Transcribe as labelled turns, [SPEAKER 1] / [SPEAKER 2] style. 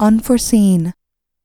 [SPEAKER 1] unforeseen.